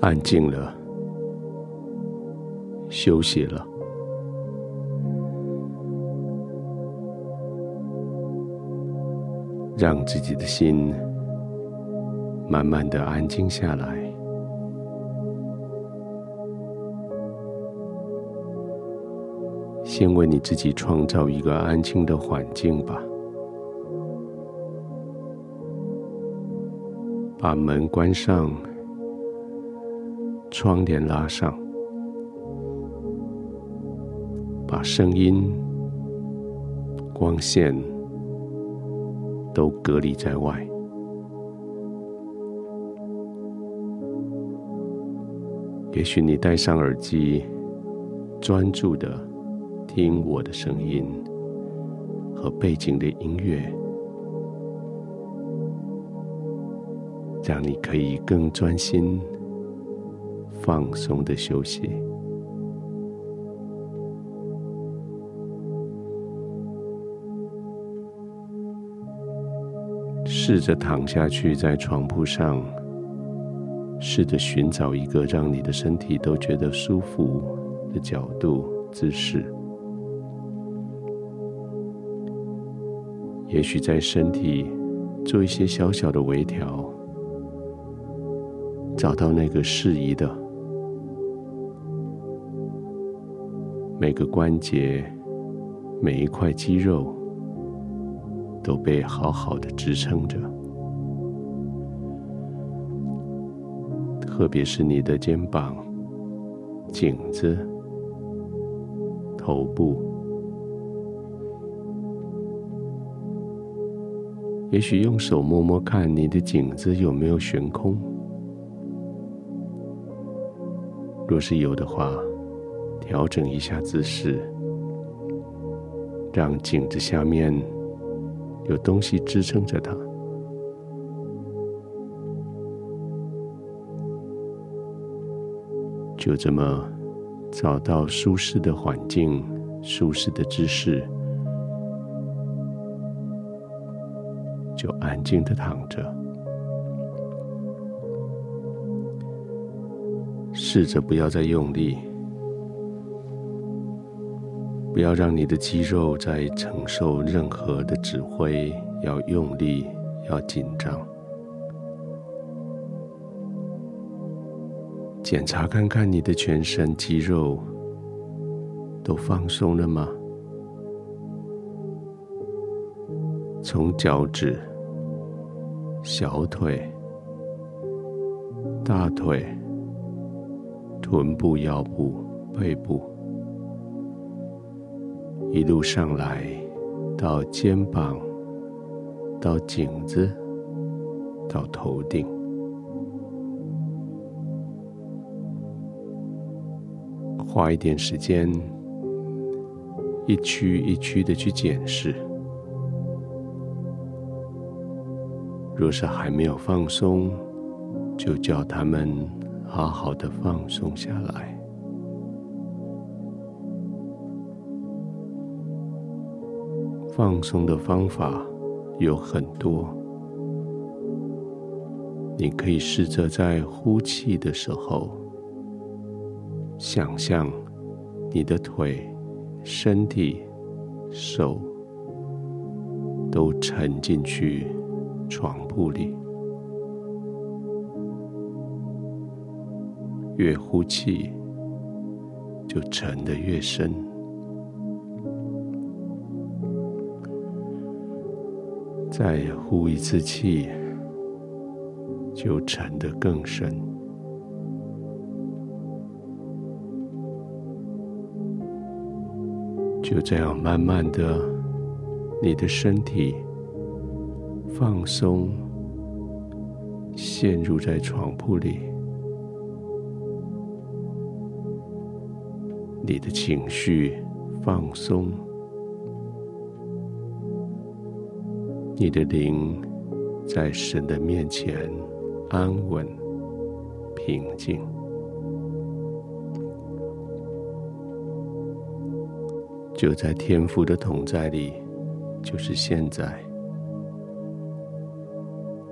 安静了，休息了，让自己的心慢慢的安静下来。先为你自己创造一个安静的环境吧。把门关上，窗帘拉上，把声音、光线都隔离在外。也许你戴上耳机，专注的听我的声音和背景的音乐。让你可以更专心、放松的休息。试着躺下去，在床铺上，试着寻找一个让你的身体都觉得舒服的角度、姿势。也许在身体做一些小小的微调。找到那个适宜的，每个关节、每一块肌肉都被好好的支撑着，特别是你的肩膀、颈子、头部，也许用手摸摸看你的颈子有没有悬空。若是有的话，调整一下姿势，让颈子下面有东西支撑着它。就这么找到舒适的环境、舒适的姿势，就安静的躺着。试着不要再用力，不要让你的肌肉再承受任何的指挥，要用力，要紧张。检查看看你的全身肌肉都放松了吗？从脚趾、小腿、大腿。臀部、腰部、背部，一路上来到肩膀，到颈子，到头顶，花一点时间，一区一区的去检视。若是还没有放松，就叫他们。好好的放松下来。放松的方法有很多，你可以试着在呼气的时候，想象你的腿、身体、手都沉进去床铺里。越呼气，就沉得越深；再呼一次气，就沉得更深。就这样，慢慢的，你的身体放松，陷入在床铺里。你的情绪放松，你的灵在神的面前安稳平静，就在天父的同在里，就是现在，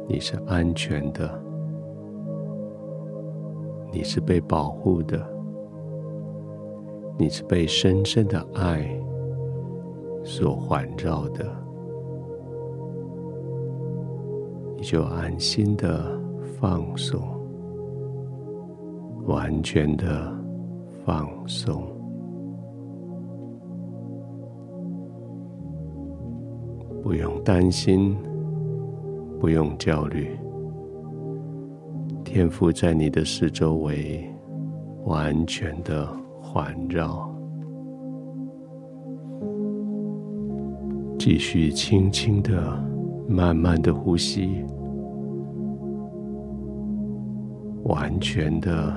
你是安全的，你是被保护的，你是被深深的爱所环绕的，你就安心的放松，完全的放松，不用担心，不用焦虑。天赋在你的四周围，完全的环绕。继续轻轻的、慢慢的呼吸，完全的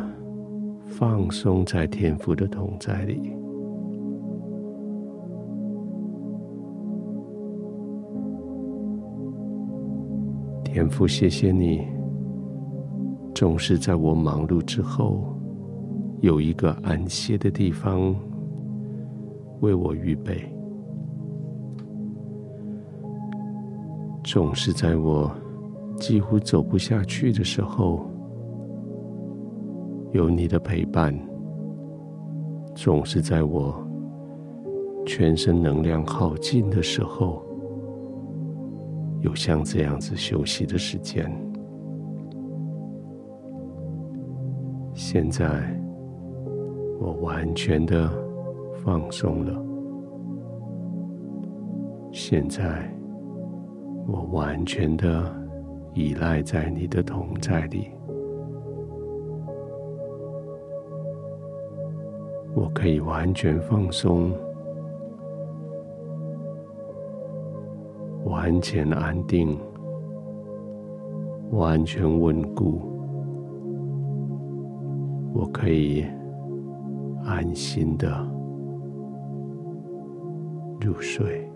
放松在天父的同在里。天父，谢谢你。总是在我忙碌之后，有一个安歇的地方为我预备；总是在我几乎走不下去的时候，有你的陪伴；总是在我全身能量耗尽的时候，有像这样子休息的时间。现在，我完全的放松了。现在，我完全的依赖在你的同在里。我可以完全放松，完全安定，完全稳固。我可以安心的入睡。